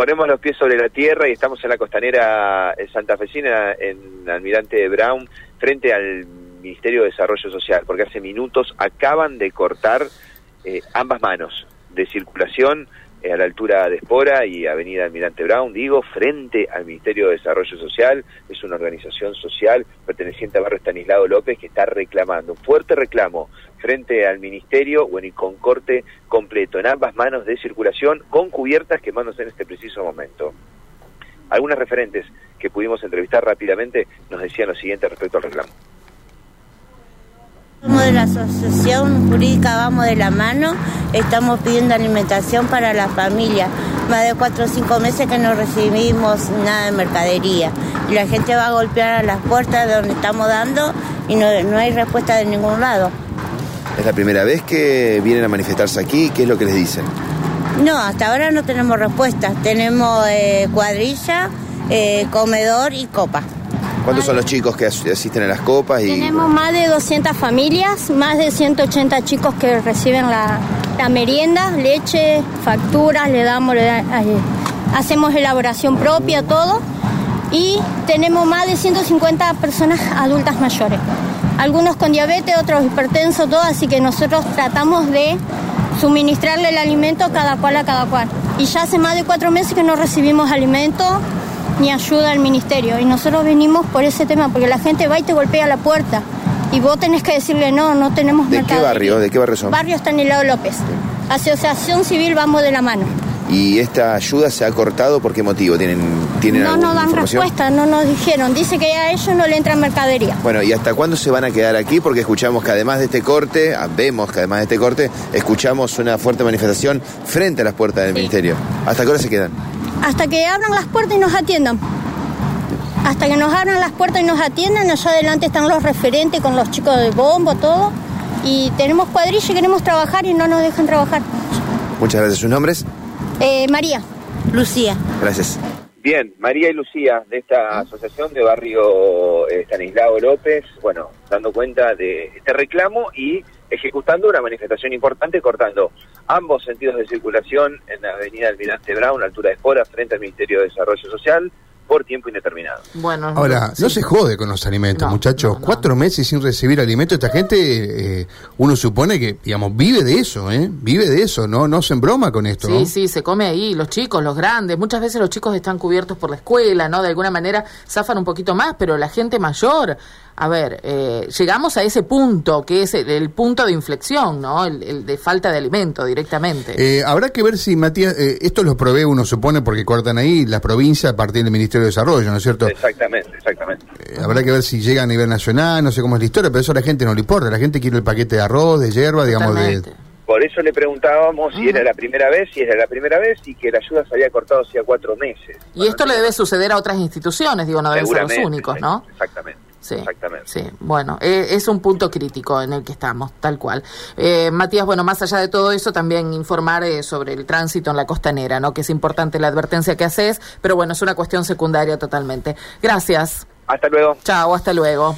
ponemos los pies sobre la tierra y estamos en la costanera santafesina, en Almirante Brown, frente al Ministerio de Desarrollo Social, porque hace minutos acaban de cortar eh, ambas manos de circulación eh, a la altura de Espora y Avenida Almirante Brown, digo, frente al Ministerio de Desarrollo Social, es una organización social perteneciente a Barrio Estanislao López que está reclamando, un fuerte reclamo frente al Ministerio, bueno, y con corte completo en ambas manos de circulación, con cubiertas quemándose en este preciso momento. Algunas referentes que pudimos entrevistar rápidamente nos decían lo siguiente respecto al reclamo. Somos de la Asociación Jurídica Vamos de la Mano, estamos pidiendo alimentación para la familia. Más de cuatro o cinco meses que no recibimos nada de mercadería. Y la gente va a golpear a las puertas de donde estamos dando y no, hay respuesta de ningún lado. ¿Es la primera vez que vienen a manifestarse aquí? ¿Qué es lo que les dicen? No, hasta ahora no tenemos respuesta. Tenemos eh, cuadrilla, eh, comedor y copa. ¿Cuántos son los chicos que asisten a las copas? Y... Tenemos más de 200 familias, más de 180 chicos que reciben la, merienda, leche, facturas, le damos, eh, hacemos elaboración propia, todo. Y tenemos más de 150 personas adultas mayores. Algunos con diabetes, otros hipertensos, todo, así que nosotros tratamos de suministrarle el alimento cada cual a cada cual. Y ya hace más de cuatro meses que no recibimos alimento ni ayuda al ministerio. Y nosotros venimos por ese tema, porque la gente va y te golpea la puerta. Y vos tenés que decirle, no, no tenemos ¿De qué barrio? ¿De qué barrio son? Barrio Estanislao López. Asociación Civil Vamos de la Mano. ¿Y esta ayuda se ha cortado por qué motivo? ¿Tienen, tienen no nos dan respuesta, no nos dijeron. Dice que a ellos no le entra mercadería. Bueno, ¿y hasta cuándo se van a quedar aquí? Porque escuchamos que además de este corte, ah, vemos que además de este corte, escuchamos una fuerte manifestación frente a las puertas del ministerio. ¿Hasta qué hora se quedan? hasta que abran las puertas y nos atiendan. Hasta que nos abran las puertas y nos atiendan, allá adelante están los referentes con los chicos de bombo, todo. Y tenemos cuadrilla y queremos trabajar y no nos dejan trabajar. Muchas gracias. ¿Sus nombres? Eh, María. Lucía. Gracias. Bien, María y Lucía de esta asociación de barrio eh, Stanislao López, bueno, dando cuenta de este reclamo y ejecutando una manifestación importante, cortando ambos sentidos de circulación en la avenida Almirante Brown, altura de Espora, frente al Ministerio de Desarrollo Social, por tiempo indeterminado. Bueno, ahora no se jode con los alimentos, muchachos. Cuatro meses sin recibir alimentos, esta gente, eh, uno supone que, digamos, vive de eso, ¿eh? Vive de eso, no, no se broma con esto. Sí, sí, se come ahí, los chicos, los grandes. Muchas veces los chicos están cubiertos por la escuela, ¿no? De alguna manera zafan un poquito más, pero la gente mayor a ver, eh, llegamos a ese punto, que es el, punto de inflexión, ¿no? El, de falta de alimento directamente. Eh, habrá que ver si, Matías, eh, esto lo provee, uno supone, porque cortan ahí la provincia a partir del Ministerio de Desarrollo, ¿no es cierto? Exactamente, exactamente. habrá que ver si llega a nivel nacional, no sé cómo es la historia, pero eso a la gente no le importa. La gente quiere el paquete de arroz, de hierba, digamos, de... Por eso le preguntábamos si era la primera vez, si era la primera vez y que la ayuda se había cortado hacía cuatro meses. Y esto le debe suceder a otras instituciones, digo, no deben ser los únicos, ¿no? Exactamente. Sí, Exactamente. Sí, bueno, eh, es un punto crítico en el que estamos, tal cual. Eh, Matías, bueno, más allá de todo eso, también informar eh, sobre el tránsito en la costanera, ¿no? Que es importante la advertencia que haces, pero bueno, es una cuestión secundaria totalmente. Gracias. Hasta luego. Chao, hasta luego.